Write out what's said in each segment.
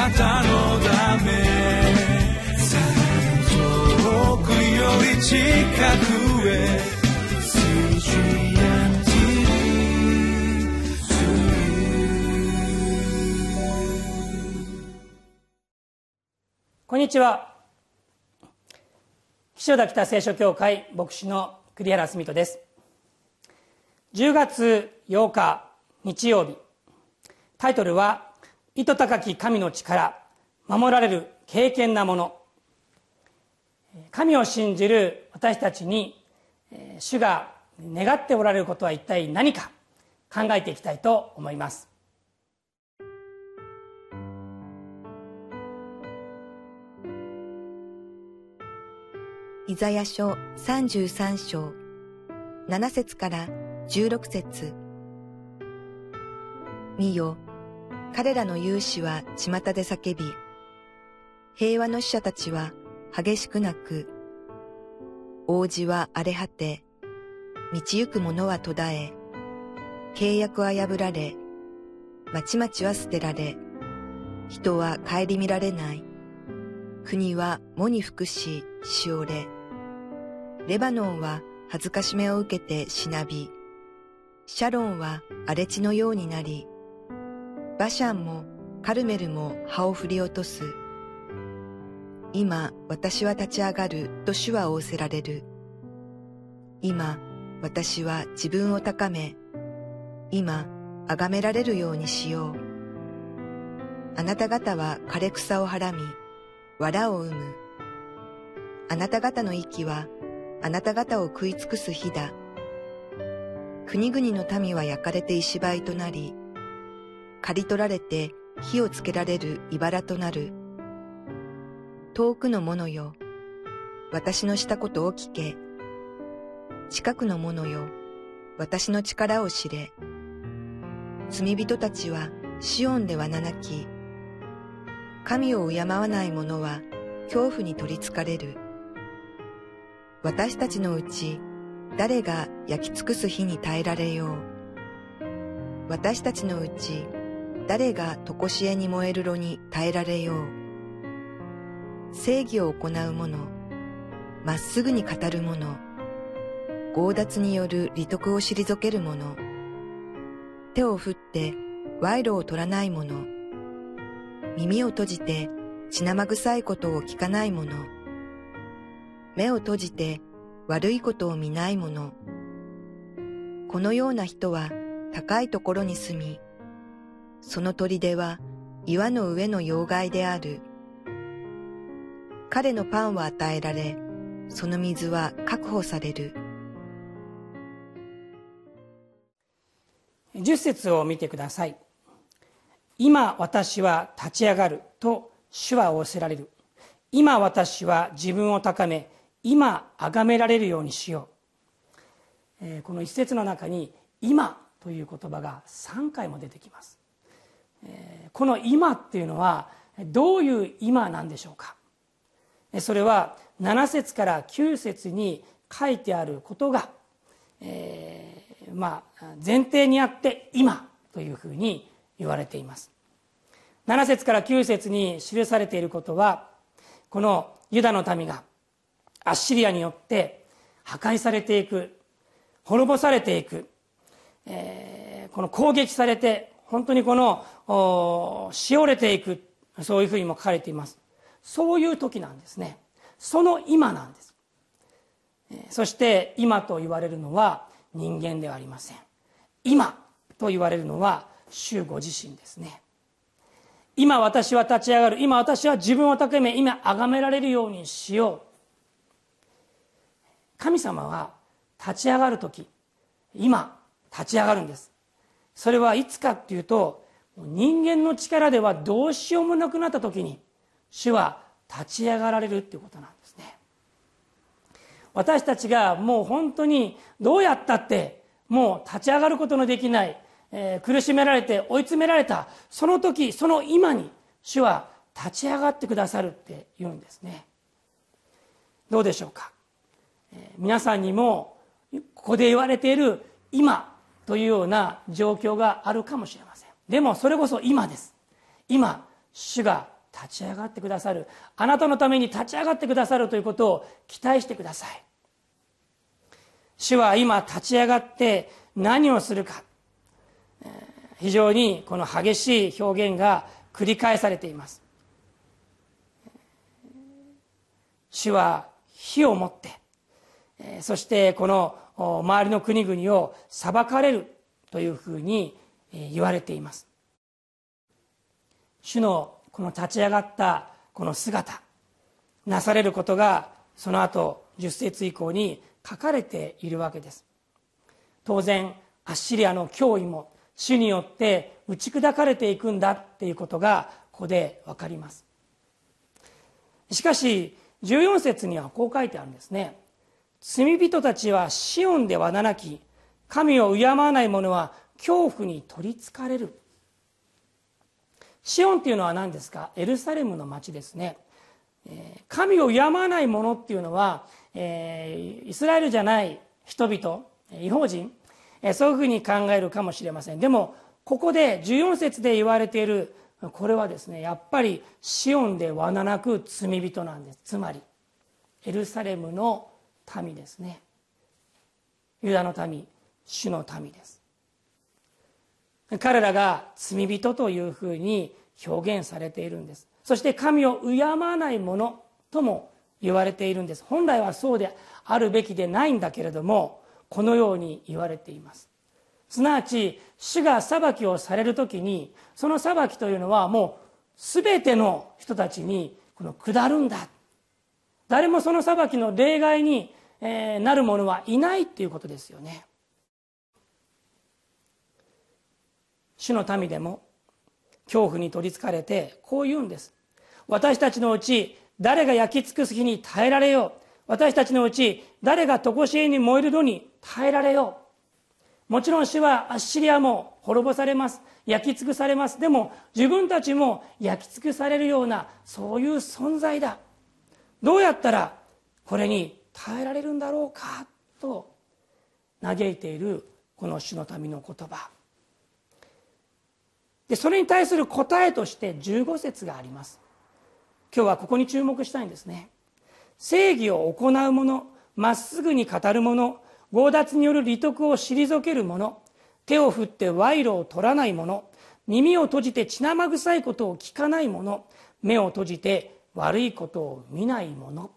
なたのため遠くより近くへこんにちは。岸田北聖書協会牧師の栗原澄人です。10月8日日曜日。タイトルは「糸高き神の力守られる敬虔なもの」神を信じる私たちに主が願っておられることは一体何か考えていきたいと思います。イザヤ書33章7節から16節。見よ、彼らの勇士は巷で叫び、平和の使者たちは激しく泣く。王子は荒れ果て、道行く者は途絶え、契約は破られ、町々は捨てられ、人は顧みられない。国は喪に服し、しおれ。レバノンは恥ずかしめを受けてしなび、シャロンは荒れ地のようになり、バシャンもカルメルも葉を振り落とす。今私は立ち上がると主は仰せられる。今私は自分を高め、今崇められるようにしよう。あなた方は枯れ草をはらみ、藁を生む。あなた方の息はあなた方を食い尽くす日だ。国々の民は焼かれて石灰となり、刈り取られて火をつけられる茨となる。遠くの者よ、私のしたことを聞け。近くの者よ、私の力を知れ。罪人たちはシオンではななき。神を敬わない者は恐怖に取りつかれる。私たちのうち誰が焼き尽くす火に耐えられよう。私たちのうち誰が常しえに燃える炉に耐えられよう。正義を行う者、まっすぐに語る者、強奪による利得を退ける者、手を振って賄賂を取らない者、耳を閉じて血生臭いことを聞かない者、目を閉じて悪いことを見ない者。このような人は高いところに住み、その砦は岩の上の妖怪である。彼のパンは与えられ、その水は確保される。十節を見てください。今私は立ち上がると主は仰せられる。今私は自分を高め、今崇められるようにしよう、えー、この一節の中に「今」という言葉が3回も出てきます、この「今」っていうのはどういう今なんでしょうか？それは7節から9節に書いてあることが、えー、まあ前提にあって「今」というふうに言われています。7節から9節に記されていることはこのユダの民がアッシリアによって破壊されていく滅ぼされていく、えー、この攻撃されて本当にこのしおれていくそういうふうにも書かれています。そういう時なんですね。その今なんです。そして今と言われるのは人間ではありません。今と言われるのは主ご自身ですね。今私は立ち上がる。今私は自分を高め今崇められるようにしよう。神様は立ち上がる時今立ち上がるんです。それはいつかっていうと人間の力ではどうしようもなくなった時に主は立ち上がられるっていうことなんですね。私たちがもう本当にどうやったってもう立ち上がることのできない、えー、苦しめられて追い詰められたその時その今に主は立ち上がってくださるって言うんですね。どうでしょうか？皆さんにもここで言われている今というような状況があるかもしれません。でもそれこそ今です。今主が立ち上がってくださる。あなたのために立ち上がってくださるということを期待してください。主は今立ち上がって何をするか。非常にこの激しい表現が繰り返されています。主は火を持ってそしてこの周りの国々を裁かれるというふうに言われています。主のこの立ち上がったこの姿なされることがその後10節以降に書かれているわけです。当然アッシリアの脅威も主によって打ち砕かれていくんだっていうことがここで分かります。しかし14節にはこう書いてあるんですね。罪人たちはシオンではななき神を敬わない者は恐怖に取りつかれる。シオンっていうのは何ですか？エルサレムの町ですね。神を敬わない者っていうのは、えー、イスラエルじゃない人々違法人そういうふうに考えるかもしれません。でもここで14節で言われているこれはですねやっぱりシオンでわななく罪人なんです。つまりエルサレムの民ですね。ユダの民主の民です。彼らが罪人というふうに表現されているんです。そして神を敬わない者とも言われているんです。本来はそうであるべきでないんだけれどもこのように言われています。すなわち主が裁きをされる時にその裁きというのはもう全ての人たちにこの下るんだ。誰もその裁きの例外にえなる者はいないっていうことですよね。主の民でも恐怖に取りつかれてこう言うんです。私たちのうち誰が焼き尽くす日に耐えられよう。私たちのうち誰が常しえに燃えるのに耐えられよう。もちろん主はアッシリアも滅ぼされます。焼き尽くされます。でも自分たちも焼き尽くされるようなそういう存在だ。どうやったらこれに耐えられるんだろうかと嘆いているこの主の民の言葉。でそれに対する答えとして15節があります。今日はここに注目したいんですね。正義を行う者まっすぐに語る者強奪による利得を退ける者手を振って賄賂を取らない者耳を閉じて血生臭いことを聞かない者目を閉じて悪いことを見ない者。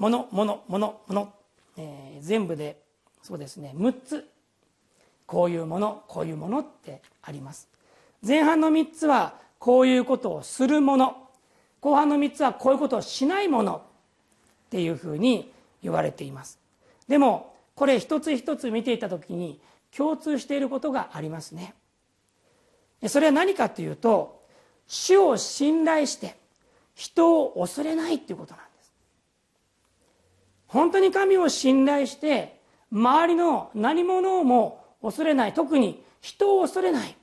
物物物物、えー、全部でそうですね6つ。こういうものこういうものってあります。前半の3つはこういうことをするもの。後半の3つはこういうことをしないもの。っていうふうに言われています。でもこれ一つ一つ見ていた時に共通していることがありますね。それは何かというと主を信頼して人を恐れないっていうことなんです。本当に神を信頼して周りの何者をも恐れない特に人を恐れない。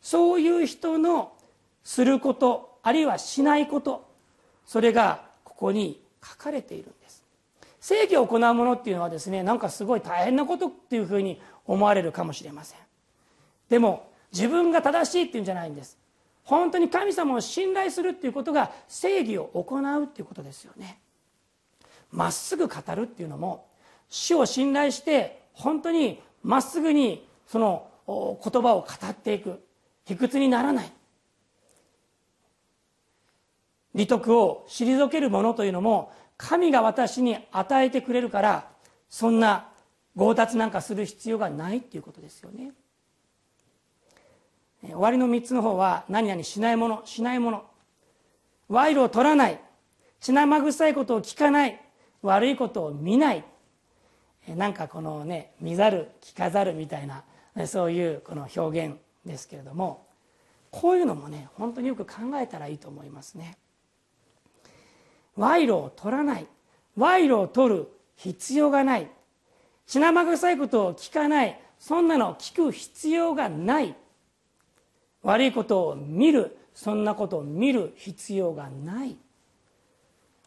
そういう人のすることあるいはしないことそれがここに書かれているんです。正義を行うものっていうのはですねなんかすごい大変なことっていうふうに思われるかもしれません。でも自分が正しいっていうんじゃないんです。本当に神様を信頼するっていうことが正義を行うっていうことですよね。まっすぐ語るっていうのも主を信頼して本当にまっすぐにその言葉を語っていく。卑屈にならない。利得を退けるものというのも神が私に与えてくれるからそんな強奪なんかする必要がないっていうことですよね。終わりの3つの方は何々しないものしないもの。賄賂を取らない。血生臭いことを聞かない。悪いことを見ない。なんかこのね見ざる聞かざるみたいなそういうこの表現ですけれどもこういうのもね本当によく考えたらいいと思いますね。賄賂を取らない。賄賂を取る必要がない。血生臭いことを聞かない。そんなの聞く必要がない。悪いことを見る。そんなことを見る必要がない。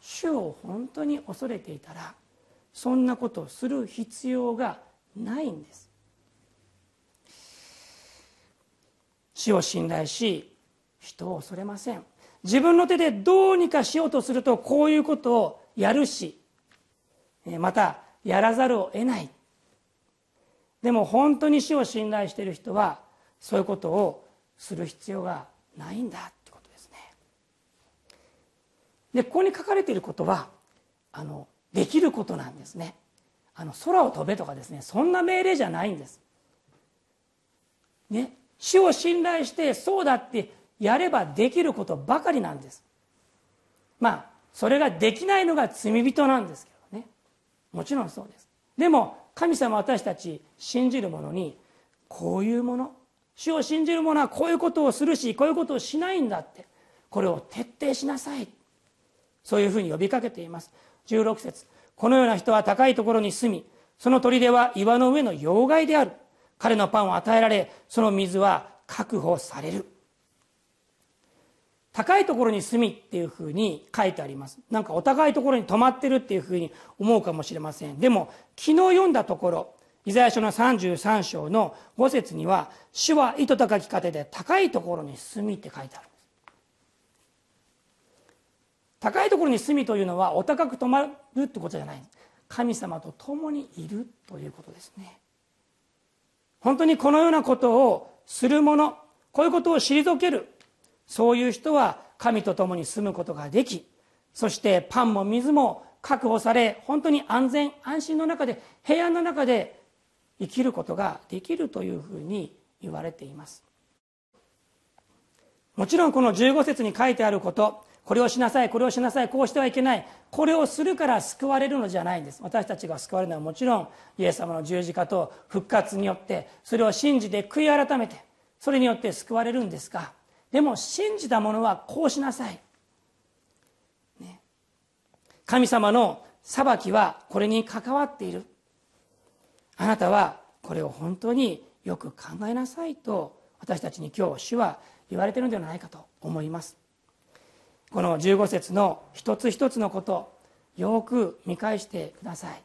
主を本当に恐れていたらそんなことをする必要がないんです。主を信頼し人を恐れません。自分の手でどうにかしようとするとこういうことをやるしまたやらざるを得ない。でも本当に死を信頼している人はそういうことをする必要がないんだ。でここに書かれていることはあのできることなんですね。あの空を飛べとかですねそんな命令じゃないんです。ね死を信頼してそうだってやればできることばかりなんです。まあそれができないのが罪人なんですけどね。もちろんそうです。でも神様私たち信じる者にこういうもの主を信じる者はこういうことをするしこういうことをしないんだってこれを徹底しなさいそういうふうに呼びかけています。16節。このような人は高いところに住みその砦は岩の上の要害である。彼のパンを与えられその水は確保される。高いところに住みっていうふうに書いてあります。なんかお高いところに泊まってるっていうふうに思うかもしれません。でも昨日読んだところイザヤ書の33章の5節には「主は糸高き糧で高いところに住み」って書いてある。高いところに住みというのはお高く泊まるってことじゃない。神様と共にいるということですね。本当にこのようなことをする者こういうことを退ける。そういう人は神と共に住むことができそしてパンも水も確保され本当に安全安心の中で平安の中で生きることができるというふうに言われています。もちろんこの15節に書いてあることこれをしなさいこれをしなさいこうしてはいけない。これをするから救われるのじゃないんです。私たちが救われるのはもちろんイエス様の十字架と復活によってそれを信じて悔い改めてそれによって救われるんですがでも信じた者はこうしなさい、ね、神様の裁きはこれに関わっている。あなたはこれを本当によく考えなさいと私たちに今日主は言われているのではないかと思います。この15節の一つ一つのことよく見返してください。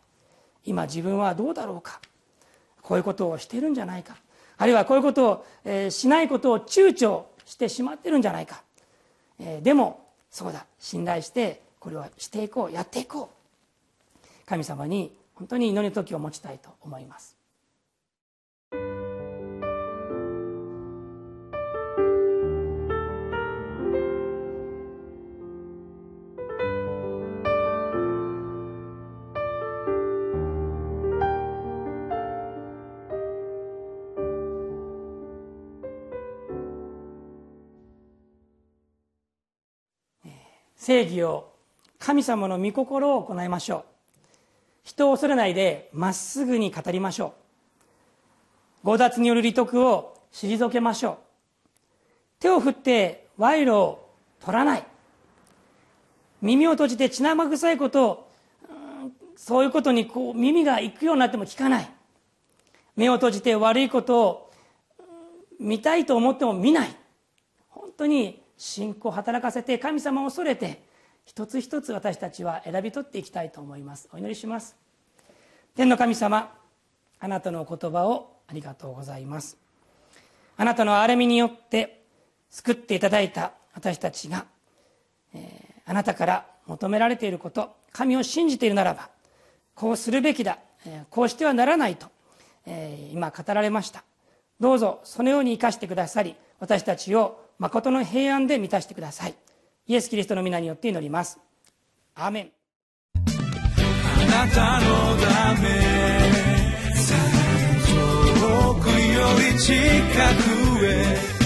今自分はどうだろうか。こういうことをしてるんじゃないか。あるいはこういうことを、えー、しないことを躊躇してしまってるんじゃないか、えー、でもそうだ。信頼してこれをしていこう。やっていこう。神様に本当に祈りの時を持ちたいと思います。正義を神様の御心を行いましょう。人を恐れないでまっすぐに語りましょう。強奪による利得を退けましょう。手を振って賄賂を取らない。耳を閉じて血生臭いことをそういうことにこう耳が行くようになっても聞かない。目を閉じて悪いことを見たいと思っても見ない。本当に信仰を働かせて神様を恐れて一つ一つ私たちは選び取っていきたいと思います。お祈りします。天の神様あなたのお言葉をありがとうございます。あなたの憐れみによって救っていただいた私たちが、えー、あなたから求められていること神を信じているならばこうするべきだ、えー、こうしてはならないと、えー、今語られました。どうぞそのように生かしてくださり私たちを誠の平安で満たしてください。イエス・キリストの皆によって祈ります。アーメン。あなたのため遠くより近くへ。